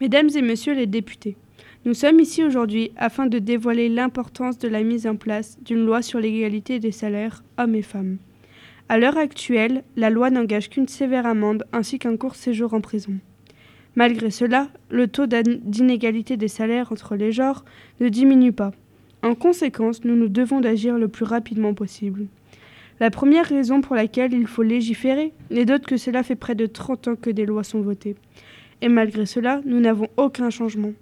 Mesdames et messieurs les députés, nous sommes ici aujourd'hui afin de dévoiler l'importance de la mise en place d'une loi sur l'égalité des salaires hommes et femmes. À l'heure actuelle, la loi n'engage qu'une sévère amende ainsi qu'un court séjour en prison. Malgré cela, le taux d'inégalité des salaires entre les genres ne diminue pas. En conséquence, nous nous devons d'agir le plus rapidement possible. La première raison pour laquelle il faut légiférer n'est d'autre que cela fait près de 30 ans que des lois sont votées. Et malgré cela, nous n'avons aucun changement.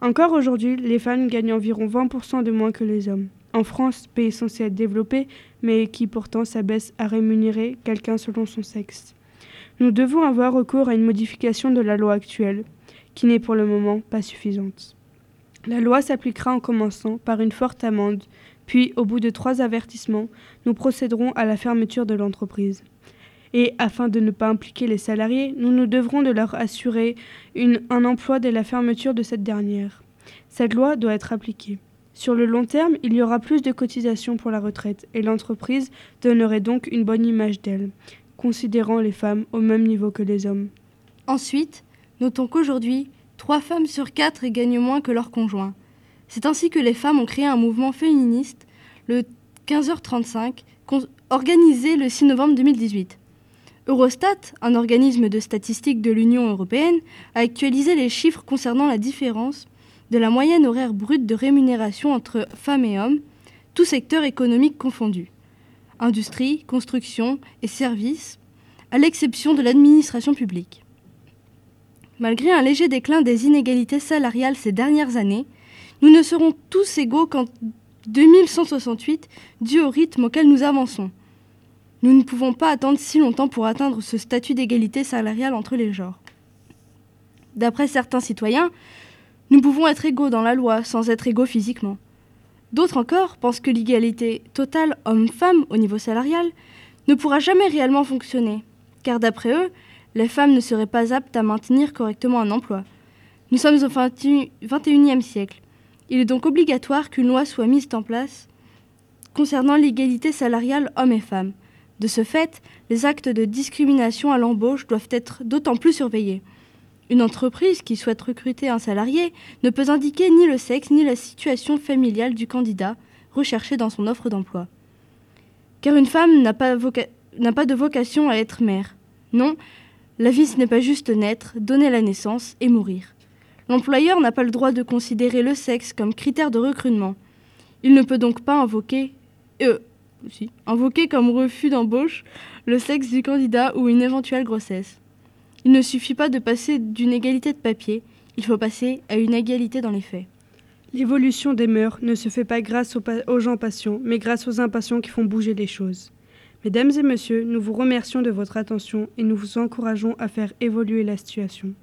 Encore aujourd'hui, les femmes gagnent environ 20% de moins que les hommes. En France, pays censé être développé, mais qui pourtant s'abaisse à rémunérer quelqu'un selon son sexe. Nous devons avoir recours à une modification de la loi actuelle, qui n'est pour le moment pas suffisante. La loi s'appliquera en commençant par une forte amende, puis, au bout de trois avertissements, nous procéderons à la fermeture de l'entreprise. Et afin de ne pas impliquer les salariés, nous nous devrons de leur assurer un emploi dès la fermeture de cette dernière. Cette loi doit être appliquée. Sur le long terme, il y aura plus de cotisations pour la retraite et l'entreprise donnerait donc une bonne image d'elle, considérant les femmes au même niveau que les hommes. Ensuite, notons qu'aujourd'hui, trois femmes sur quatre gagnent moins que leur conjoint. C'est ainsi que les femmes ont créé un mouvement féministe, le 15h35, organisé le 6 novembre 2018. Eurostat, un organisme de statistiques de l'Union européenne, a actualisé les chiffres concernant la différence de la moyenne horaire brute de rémunération entre femmes et hommes, tous secteurs économiques confondus industrie, construction et services, à l'exception de l'administration publique. Malgré un léger déclin des inégalités salariales ces dernières années, nous ne serons tous égaux qu'en 2168 dû au rythme auquel nous avançons. Nous ne pouvons pas attendre si longtemps pour atteindre ce statut d'égalité salariale entre les genres. D'après certains citoyens, nous pouvons être égaux dans la loi sans être égaux physiquement. D'autres encore pensent que l'égalité totale homme-femme au niveau salarial ne pourra jamais réellement fonctionner, car d'après eux, les femmes ne seraient pas aptes à maintenir correctement un emploi. Nous sommes au XXIe siècle. Il est donc obligatoire qu'une loi soit mise en place concernant l'égalité salariale hommes et femmes. De ce fait, les actes de discrimination à l'embauche doivent être d'autant plus surveillés. Une entreprise qui souhaite recruter un salarié ne peut indiquer ni le sexe ni la situation familiale du candidat recherché dans son offre d'emploi. Car une femme n'a pas, de vocation à être mère. Non, la vie ce n'est pas juste naître, donner la naissance et mourir. L'employeur n'a pas le droit de considérer le sexe comme critère de recrutement. Il ne peut donc pas invoquer, euh, invoquer comme refus d'embauche le sexe du candidat ou une éventuelle grossesse. Il ne suffit pas de passer d'une égalité de papier, il faut passer à une égalité dans les faits. L'évolution des mœurs ne se fait pas grâce aux, aux, gens patients, mais grâce aux impatients qui font bouger les choses. Mesdames et messieurs, nous vous remercions de votre attention et nous vous encourageons à faire évoluer la situation.